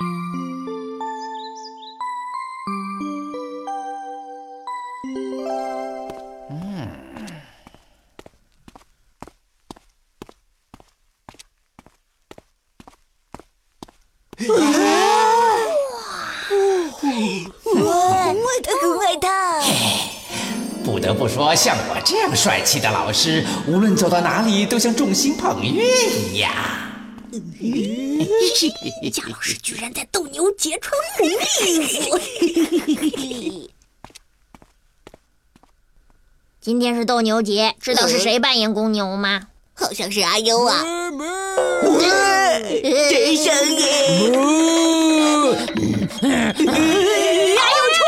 嗯，不得不说，像我这样帅气的老师，无论走到哪里都像众星捧月一样。贾老师居然在斗牛节穿红衣服。今天是斗牛节，知道是谁扮演公牛吗？好像是阿优啊。这声音，阿优出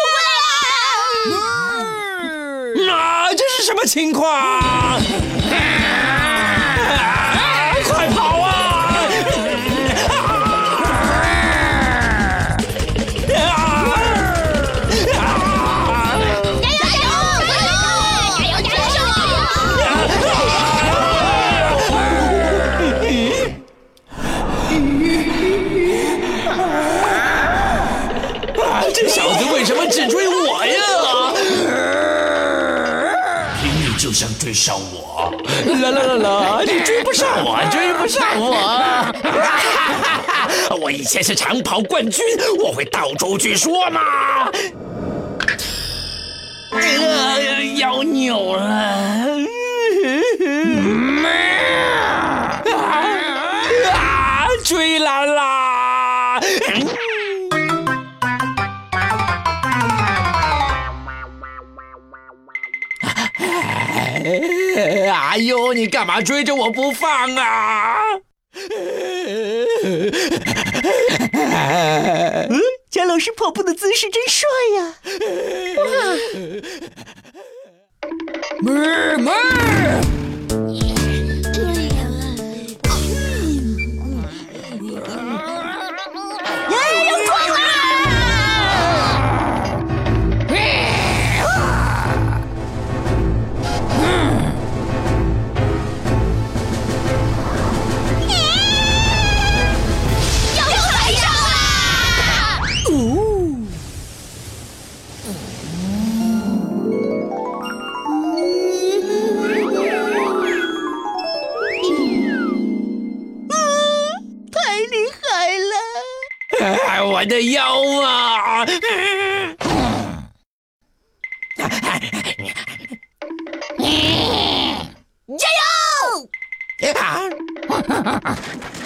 来了！啊，这是什么情况？想追上我？啦啦啦啦！你追不上我，追不上我！我以前是长跑冠军，我会到处去说嘛。呃，要扭了。哎呦，你干嘛追着我不放啊？嗯，贾老师跑步的姿势真帅呀！我的腰啊！加油！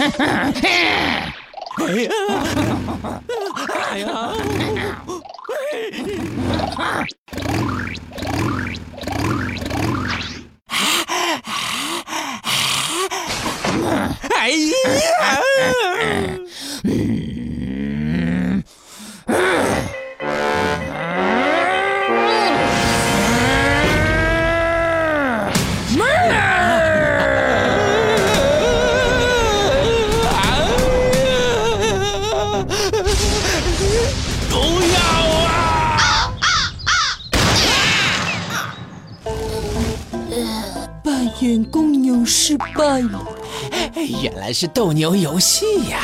哎呀！哎呀！哎呀！演公牛失败，原来是斗牛游戏呀！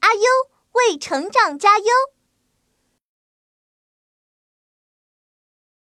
阿优为成长加油。